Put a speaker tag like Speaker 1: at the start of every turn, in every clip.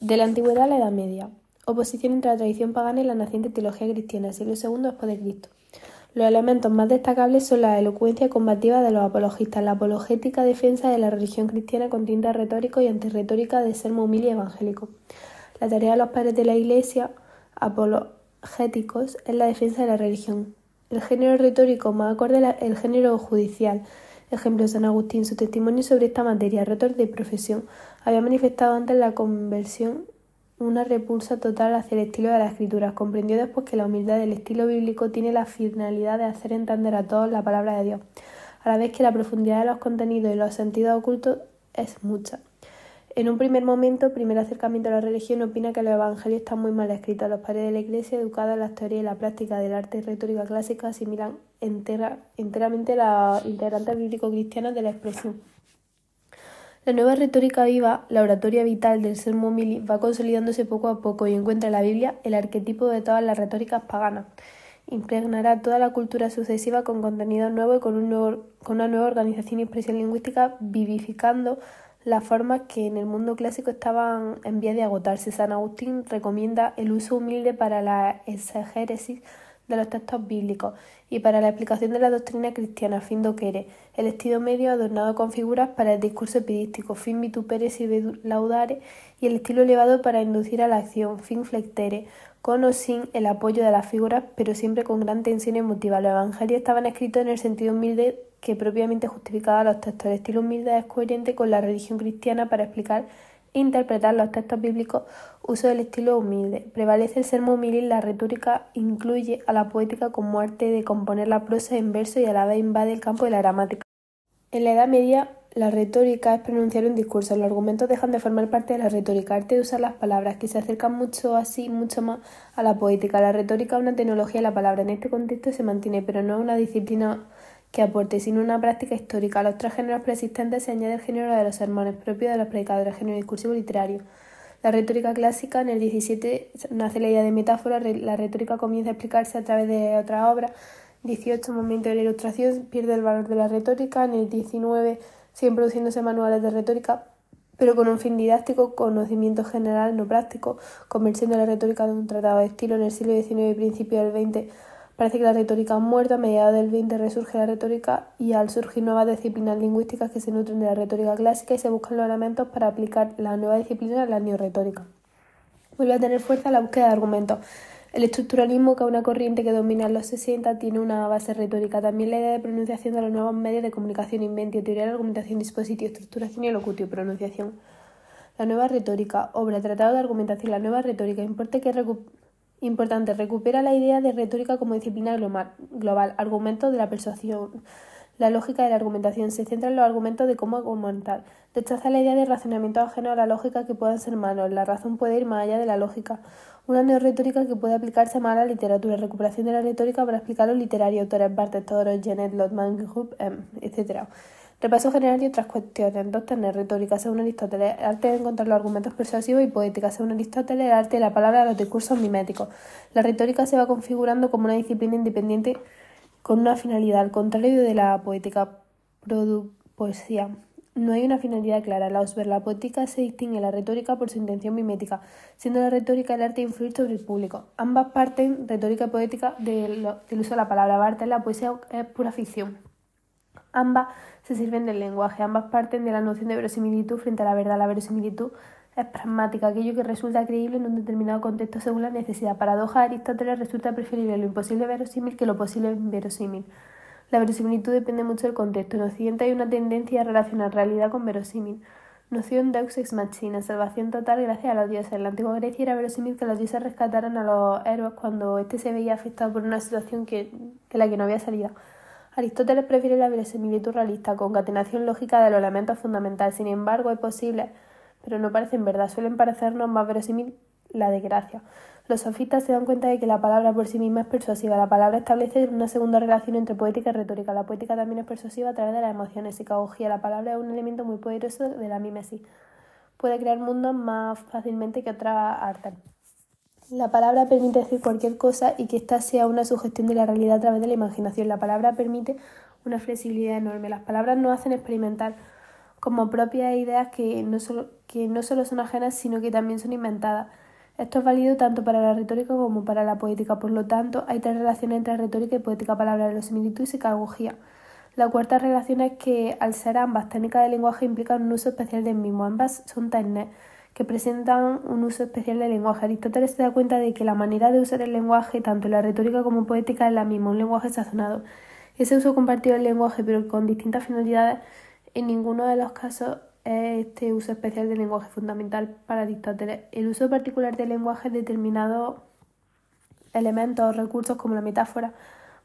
Speaker 1: De la antigüedad a la Edad Media. Oposición entre la tradición pagana y la naciente teología cristiana, siglo II después de Cristo. Los elementos más destacables son la elocuencia combativa de los apologistas, la apologética defensa de la religión cristiana con tinta retórico y antirretórica de ser humilde y evangélico. La tarea de los padres de la Iglesia, apologéticos, es la defensa de la religión. El género retórico más acorde es el género judicial. Ejemplo, San Agustín, su testimonio sobre esta materia, retor de profesión, había manifestado antes la conversión una repulsa total hacia el estilo de las escrituras. Comprendió después que la humildad del estilo bíblico tiene la finalidad de hacer entender a todos la palabra de Dios, a la vez que la profundidad de los contenidos y los sentidos ocultos es mucha. En un primer momento, primer acercamiento a la religión, opina que los evangelios están muy mal escritos. Los padres de la Iglesia, educados en la teoría y la práctica del arte y retórica clásica, asimilan enteramente la integrantes bíblico-cristianas de la expresión. La nueva retórica viva, la oratoria vital del ser mili, va consolidándose poco a poco y encuentra en la Biblia el arquetipo de todas las retóricas paganas. Impregnará toda la cultura sucesiva con contenido nuevo y con, con una nueva organización y expresión lingüística, vivificando las formas que en el mundo clásico estaban en vía de agotarse. San Agustín recomienda el uso humilde para la exegéresis de los textos bíblicos y para la explicación de la doctrina cristiana, fin doquere, el estilo medio adornado con figuras para el discurso epidístico, fin vitupere sirve laudare, y el estilo elevado para inducir a la acción, fin flectere, con o sin el apoyo de las figuras, pero siempre con gran tensión emotiva. Los evangelios estaban escritos en el sentido humilde que propiamente justificaba los textos. El estilo humilde es coherente con la religión cristiana para explicar interpretar los textos bíblicos, uso del estilo humilde. Prevalece el sermo humilde y la retórica incluye a la poética como arte de componer la prosa en verso y a la vez invade el campo de la gramática. En la Edad Media, la retórica es pronunciar un discurso. Los argumentos dejan de formar parte de la retórica, arte de usar las palabras, que se acercan mucho así, mucho más a la poética. La retórica es una tecnología de la palabra. En este contexto se mantiene, pero no es una disciplina que aporte, sino una práctica histórica. A los tres géneros preexistentes se añade el género de los sermones, propio de los predicadores, género discursivo literario. La retórica clásica, en el 17 nace la idea de metáfora, la retórica comienza a explicarse a través de otras obras. 18, momento de la ilustración, pierde el valor de la retórica. En el 19 siguen produciéndose manuales de retórica, pero con un fin didáctico, conocimiento general, no práctico, conversión de la retórica en un tratado de estilo. En el siglo XIX y principio del XX Parece que la retórica ha muerto, a mediados del XX resurge la retórica y al surgir nuevas disciplinas lingüísticas que se nutren de la retórica clásica y se buscan los elementos para aplicar la nueva disciplina a la neoretórica. Vuelve a tener fuerza la búsqueda de argumentos. El estructuralismo, que es una corriente que domina en los 60, tiene una base retórica. También la idea de pronunciación de los nuevos medios de comunicación, inventio, teoría de argumentación, dispositivo, estructuración y locutio, pronunciación. La nueva retórica, obra, tratado de argumentación, la nueva retórica, importa que Importante, recupera la idea de retórica como disciplina global, argumentos de la persuasión. La lógica de la argumentación se centra en los argumentos de cómo argumentar. Rechaza la idea de razonamiento ajeno a la lógica que puedan ser malos. La razón puede ir más allá de la lógica. Una neorretórica que puede aplicarse más a la literatura. Recuperación de la retórica para explicar los literarios, autores Barthes, Todorov, Janet, Lotman, Group, etc. Repaso general y otras cuestiones. Dos tener retórica, según Aristóteles, arte de encontrar los argumentos persuasivos y poética, según Aristóteles, el arte de la palabra, los discursos miméticos. La retórica se va configurando como una disciplina independiente con una finalidad, al contrario de la poética, poesía. No hay una finalidad clara. La osber, la poética se distingue de la retórica por su intención mimética, siendo la retórica el arte de influir sobre el público. Ambas parten, retórica y poética, del, uso de la palabra. Arte la poesía es pura ficción. Ambas se sirven del lenguaje, ambas parten de la noción de verosimilitud frente a la verdad. La verosimilitud es pragmática, aquello que resulta creíble en un determinado contexto según la necesidad. Paradoja de Aristóteles resulta preferible lo imposible verosímil que lo posible verosímil. La verosimilitud depende mucho del contexto. En Occidente hay una tendencia a relacionar realidad con verosímil. Noción Deux ex machina, salvación total gracias a los dioses. En la antigua Grecia era verosímil que los dioses rescataran a los héroes cuando éste se veía afectado por una situación que, que la que no había salida. Aristóteles prefiere la verosimilitud realista, concatenación lógica de los elementos fundamentales. Sin embargo, es posible, pero no parece en verdad. Suelen parecernos más verosímil la desgracia. Los sofistas se dan cuenta de que la palabra por sí misma es persuasiva. La palabra establece una segunda relación entre poética y retórica. La poética también es persuasiva a través de las emociones. Psicología. La palabra es un elemento muy poderoso de la mimesis. Puede crear mundos más fácilmente que otras artes. La palabra permite decir cualquier cosa y que ésta sea una sugestión de la realidad a través de la imaginación. La palabra permite una flexibilidad enorme. Las palabras nos hacen experimentar como propias ideas que no, solo, que no solo son ajenas, sino que también son inventadas. Esto es válido tanto para la retórica como para la poética, por lo tanto, hay tres relaciones entre retórica y poética, palabra de similitud y psicagogía. La cuarta relación es que, al ser ambas técnicas de lenguaje, implican un uso especial del mismo. Ambas son técnicas que presentan un uso especial del lenguaje. Aristóteles se da cuenta de que la manera de usar el lenguaje, tanto la retórica como poética, es la misma, un lenguaje sazonado. Ese uso compartido del lenguaje, pero con distintas finalidades, en ninguno de los casos es este uso especial del lenguaje fundamental para Aristóteles. El uso particular del lenguaje determinados elementos o recursos como la metáfora.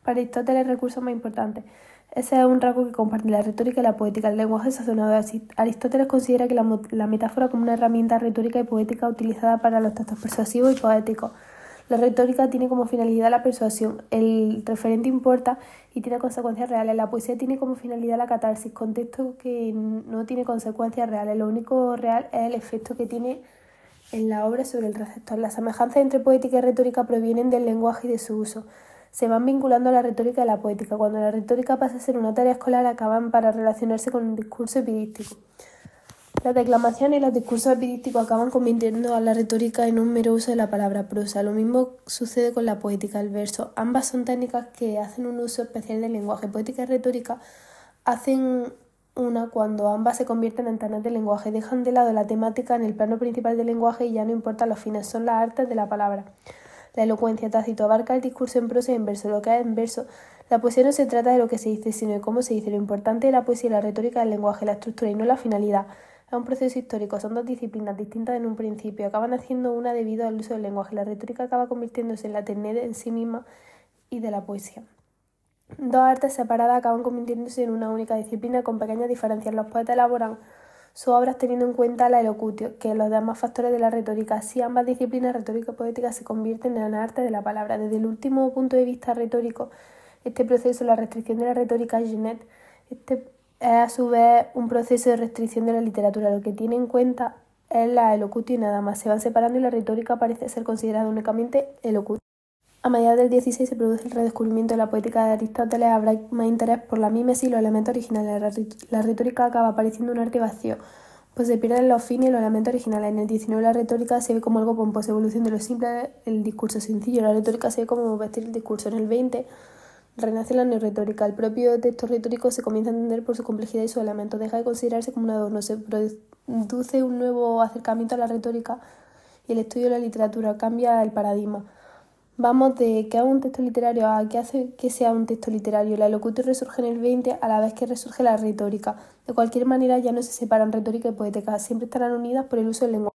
Speaker 1: Para Aristóteles, el recurso más importante. Ese es un rasgo que comparte la retórica y la poética. El lenguaje sazonado. Aristóteles considera que la, la metáfora como una herramienta retórica y poética utilizada para los textos persuasivos y poéticos. La retórica tiene como finalidad la persuasión, el referente importa y tiene consecuencias reales. La poesía tiene como finalidad la catarsis, contexto que no tiene consecuencias reales. Lo único real es el efecto que tiene en la obra sobre el receptor. Las semejanzas entre poética y retórica provienen del lenguaje y de su uso. Se van vinculando a la retórica y la poética. Cuando la retórica pasa a ser una tarea escolar, acaban para relacionarse con un discurso epidístico. La declamación y los discursos epidísticos acaban convirtiendo a la retórica en un mero uso de la palabra prosa. Lo mismo sucede con la poética, el verso. Ambas son técnicas que hacen un uso especial del lenguaje. Poética y retórica hacen una cuando ambas se convierten en tanas del lenguaje. Dejan de lado la temática en el plano principal del lenguaje y ya no importan los fines, son las artes de la palabra. La elocuencia tácito abarca el discurso en prosa y en verso, lo que es en verso. La poesía no se trata de lo que se dice, sino de cómo se dice. Lo importante de la poesía y la retórica es el lenguaje, la estructura y no la finalidad. Es un proceso histórico, son dos disciplinas distintas en un principio, acaban haciendo una debido al uso del lenguaje. La retórica acaba convirtiéndose en la ternera en sí misma y de la poesía. Dos artes separadas acaban convirtiéndose en una única disciplina con pequeñas diferencias. Los poetas elaboran sus obras teniendo en cuenta la elocutio, que los demás factores de la retórica. Así ambas disciplinas, retórica y poética, se convierten en arte de la palabra. Desde el último punto de vista retórico, este proceso, la restricción de la retórica, Genet, este es a su vez un proceso de restricción de la literatura. Lo que tiene en cuenta es la elocutio y nada más. Se van separando y la retórica parece ser considerada únicamente elocutio. A mediados del 16 se produce el redescubrimiento de la poética de Aristóteles, habrá más interés por la mímesis y los elementos originales. La retórica acaba apareciendo un arte vacío, pues se pierden los fines y los elementos originales. En el 19 la retórica se ve como algo pomposo, evolución de lo simple, el discurso sencillo. La retórica se ve como vestir el discurso. En el 20 renace la neorretórica. El propio texto retórico se comienza a entender por su complejidad y su elemento. Deja de considerarse como un adorno. Se produce un nuevo acercamiento a la retórica y el estudio de la literatura. Cambia el paradigma. Vamos de qué es un texto literario a qué hace que sea un texto literario. La locución resurge en el 20 a la vez que resurge la retórica. De cualquier manera ya no se separan retórica y poética, siempre estarán unidas por el uso del lenguaje.